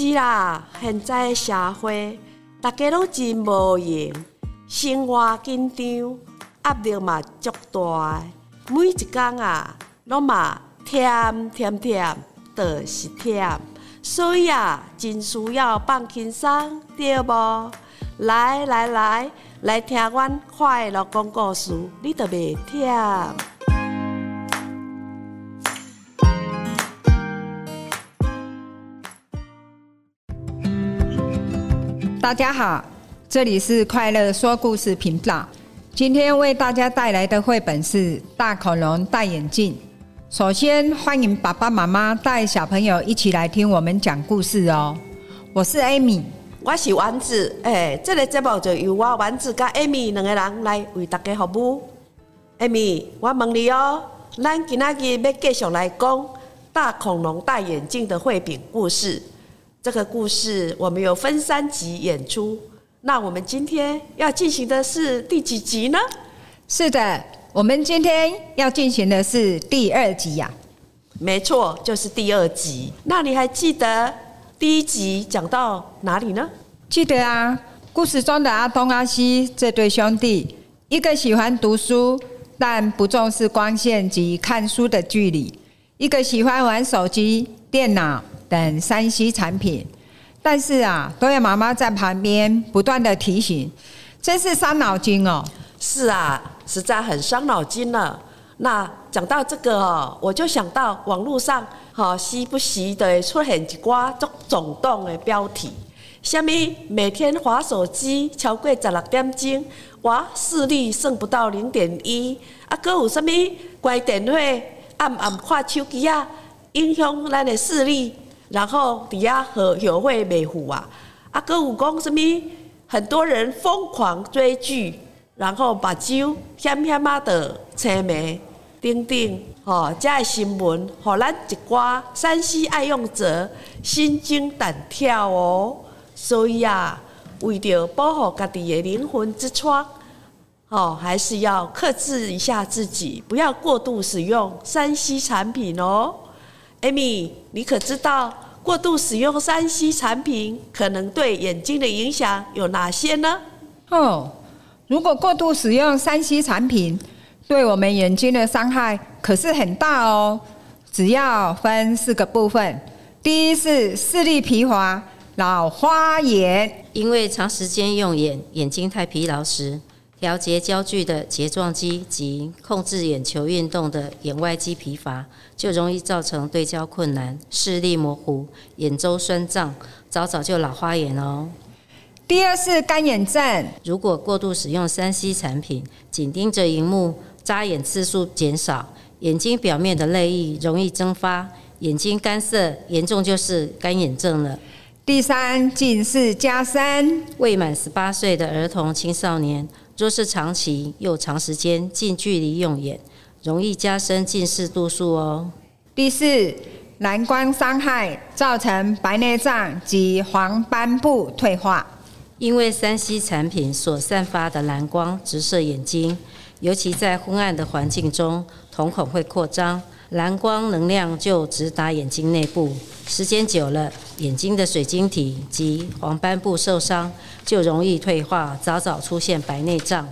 是啦，现在社会大家拢真无闲，生活紧张，压力嘛足大，每一工啊，拢嘛忝忝忝，就是忝，所以啊，真需要放轻松，对无？来来来，来听阮快乐讲故事，你就袂忝。大家好，这里是快乐说故事频道。今天为大家带来的绘本是《大恐龙戴眼镜》。首先，欢迎爸爸妈妈带小朋友一起来听我们讲故事哦。我是 Amy，我是丸子。诶，这个节目就由我丸子跟 Amy 两个人来为大家服务。Amy，我问你哦，咱今仔日要继续来讲《大恐龙戴眼镜》的绘本故事。这个故事我们有分三集演出，那我们今天要进行的是第几集呢？是的，我们今天要进行的是第二集呀。没错，就是第二集。那你还记得第一集讲到哪里呢？记得啊，故事中的阿东阿西这对兄弟，一个喜欢读书，但不重视光线及看书的距离；一个喜欢玩手机、电脑。等山西产品，但是啊，都要妈妈在旁边不断的提醒，真是伤脑筋哦。是啊，实在很伤脑筋了。那讲到这个哦，我就想到网络上哈，时不时的出现一寡足耸动的标题，虾米每天划手机超过十六点钟，我视力剩不到零点一，啊，搁有啥物关电话暗暗看手机啊，影响咱的视力。然后底下和有会美虎啊，啊，歌舞讲什么？很多人疯狂追剧，然后把酒险险啊的车眉钉钉，吼，这个新闻，互咱一寡山西爱用者心惊胆跳哦。所以啊，为着保护家己的灵魂之窗，哦，还是要克制一下自己，不要过度使用山西产品哦。Amy，你可知道过度使用三 C 产品可能对眼睛的影响有哪些呢？哦，如果过度使用三 C 产品，对我们眼睛的伤害可是很大哦。只要分四个部分，第一是视力疲乏、老花眼，因为长时间用眼，眼睛太疲劳时。调节焦距的睫状肌及控制眼球运动的眼外肌疲乏，就容易造成对焦困难、视力模糊、眼周酸胀，早早就老花眼哦。第二是干眼症，如果过度使用三 C 产品，紧盯着荧幕，眨眼次数减少，眼睛表面的泪液容易蒸发，眼睛干涩，严重就是干眼症了。第三近视加深，未满十八岁的儿童、青少年。若是长期又长时间近距离用眼，容易加深近视度数哦。第四，蓝光伤害造成白内障及黄斑部退化，因为三 C 产品所散发的蓝光直射眼睛，尤其在昏暗的环境中，瞳孔会扩张。蓝光能量就直达眼睛内部，时间久了，眼睛的水晶体及黄斑部受伤，就容易退化，早早出现白内障。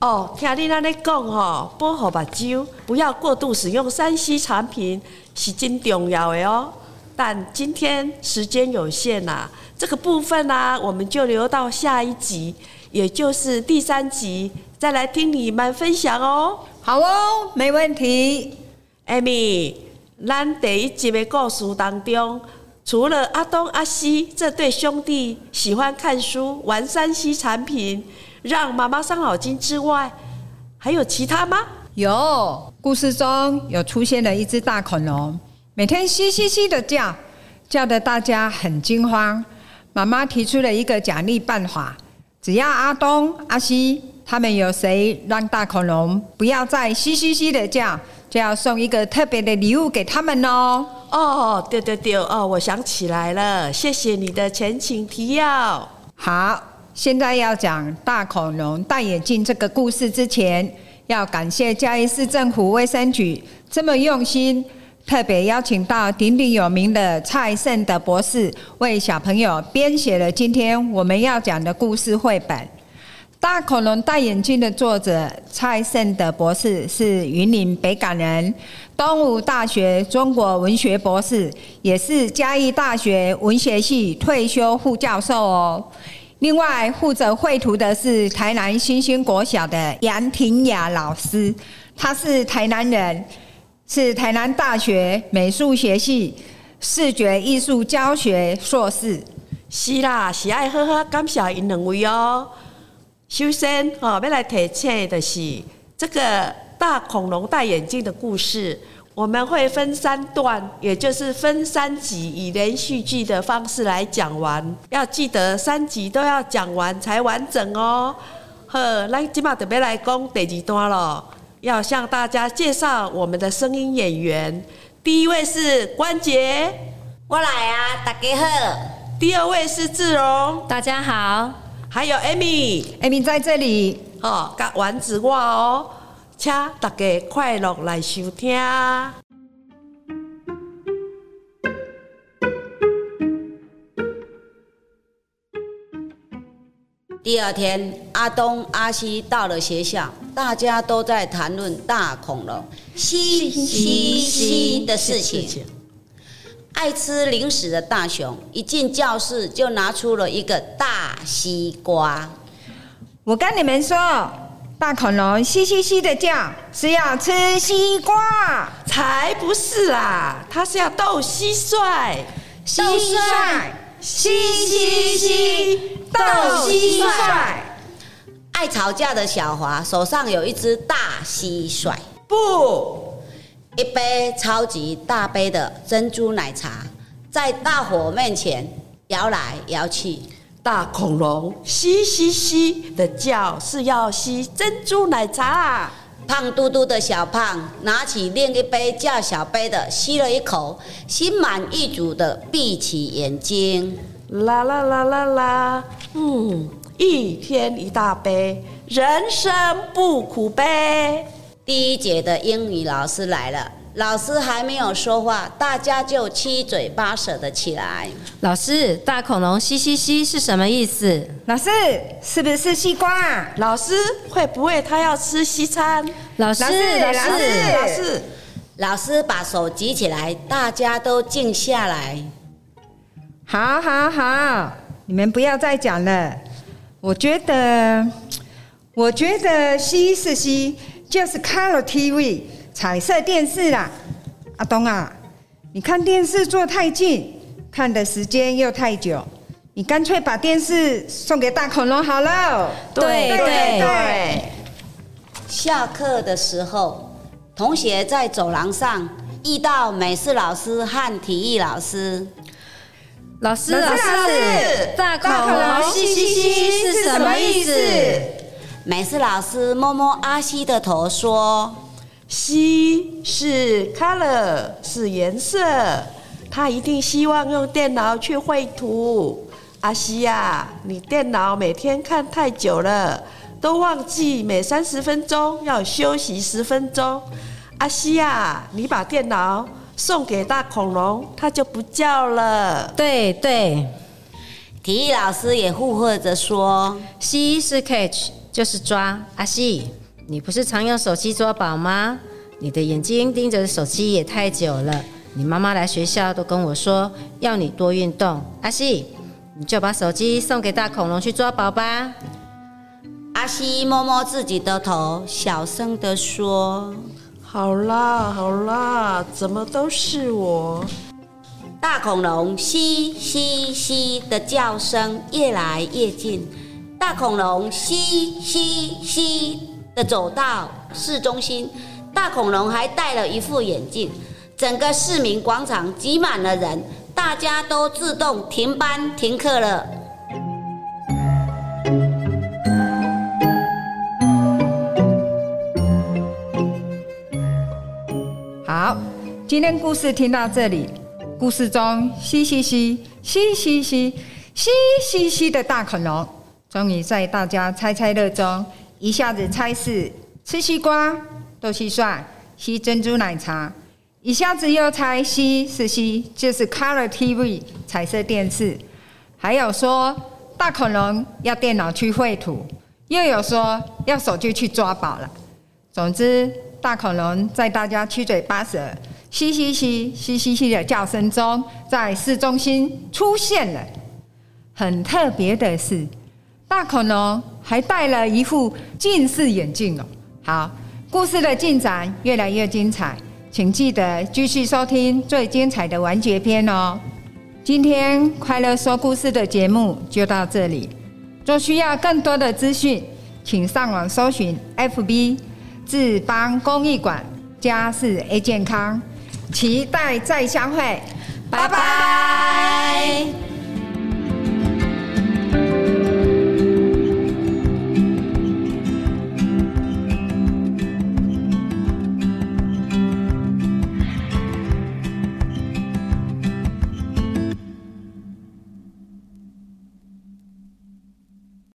哦，听你那里讲吼，保护目睭，不要过度使用三 C 产品是真重要的哦。但今天时间有限呐，这个部分呢，我们就留到下一集，也就是第三集再来听你们分享哦。好哦，没问题。艾米，咱第一集的故事当中，除了阿东阿西这对兄弟喜欢看书、玩山西产品，让妈妈伤脑筋之外，还有其他吗？有，故事中有出现了一只大恐龙，每天嘻嘻嘻的叫，叫得大家很惊慌。妈妈提出了一个奖励办法，只要阿东、阿西他们有谁让大恐龙不要再嘻嘻嘻的叫。就要送一个特别的礼物给他们哦。哦，对对对，哦，我想起来了，谢谢你的前情提要。好，现在要讲大恐龙戴眼镜这个故事之前，要感谢嘉义市政府卫生局这么用心，特别邀请到鼎鼎有名的蔡胜德博士，为小朋友编写了今天我们要讲的故事绘本。大恐龙戴眼镜的作者蔡胜德博士是云林北港人，东吴大学中国文学博士，也是嘉义大学文学系退休副教授哦。另外，负责绘图的是台南新兴国小的杨婷雅老师，她是台南人。是台南大学美术学系视觉艺术教学硕士。是啦，喜爱呵呵感谢因两位哦。首先，哦，要来提醒的是这个大恐龙戴眼镜的故事，我们会分三段，也就是分三集，以连续剧的方式来讲完。要记得三集都要讲完才完整哦。呵，那今嘛特别来讲第二段了。要向大家介绍我们的声音演员，第一位是关杰，我来啊，大家好。第二位是志荣，大家好。还有 Amy，Amy 在这里，哦，甲丸子我哦，请大家快乐来收听。第二天，阿东、阿西到了学校，大家都在谈论大恐龙西西西的事情。爱吃零食的大熊一进教室就拿出了一个大西瓜。我跟你们说，大恐龙嘻嘻嘻的叫是要吃西瓜，才不是啦，它是要逗蟋蟀，蟋蟀。嘻嘻嘻，斗蟋蟀。爱吵架的小华手上有一只大蟋蟀。不，一杯超级大杯的珍珠奶茶，在大火面前摇来摇去。大恐龙嘻嘻嘻的叫是要吸珍珠奶茶啊。胖嘟嘟的小胖拿起另一杯较小杯的，吸了一口，心满意足的闭起眼睛。啦啦啦啦啦，嗯，一天一大杯，人生不苦悲。第一节的英语老师来了。老师还没有说话，大家就七嘴八舌的起来。老师，大恐龙嘻嘻嘻是什么意思？老师，是不是西瓜？老师，会不会他要吃西餐？老师，老师，老师，老师把手举起来，大家都静下来。好好好，你们不要再讲了。我觉得，我觉得西是西，就是 Color TV。彩色电视啦，阿东啊，你看电视坐太近，看的时间又太久，你干脆把电视送给大恐龙好了。对对对。下课的时候，同学在走廊上遇到美术老师和体育老师。老师老师，大恐龙嘻嘻嘻是什么意思？美术老师摸摸阿西的头说。西是 color 是颜色，他一定希望用电脑去绘图。阿西呀，你电脑每天看太久了，都忘记每三十分钟要休息十分钟。阿西呀，你把电脑送给大恐龙，它就不叫了。对对，体育老师也附和着说：西是 catch，就是抓。阿西。你不是常用手机抓宝吗？你的眼睛盯着手机也太久了。你妈妈来学校都跟我说要你多运动。阿西，你就把手机送给大恐龙去抓宝吧。阿西摸摸自己的头，小声的说：“好啦好啦，怎么都是我？”大恐龙嘻嘻嘻的叫声越来越近。大恐龙嘻嘻嘻的走到市中心。大恐龙还戴了一副眼镜整个市民广场挤满了人大家都自动停班停课了。好今天故事听到这里故事中嘻嘻嘻嘻嘻嘻嘻嘻嘻的大恐龙。终于在大家猜猜乐中。一下子猜是吃西瓜、斗蟋蟀、吸珍珠奶茶；一下子又猜吸是吸就是 Color TV 彩色电视，还有说大恐龙要电脑去绘图，又有说要手机去抓宝了。总之，大恐龙在大家七嘴八舌、嘻嘻嘻、嘻嘻嘻的叫声中，在市中心出现了。很特别的是，大恐龙还戴了一副近视眼镜哦。好，故事的进展越来越精彩。请记得继续收听最精彩的完结篇哦！今天快乐说故事的节目就到这里。若需要更多的资讯，请上网搜寻 FB 智邦公益馆家事 A 健康，期待再相会，拜拜。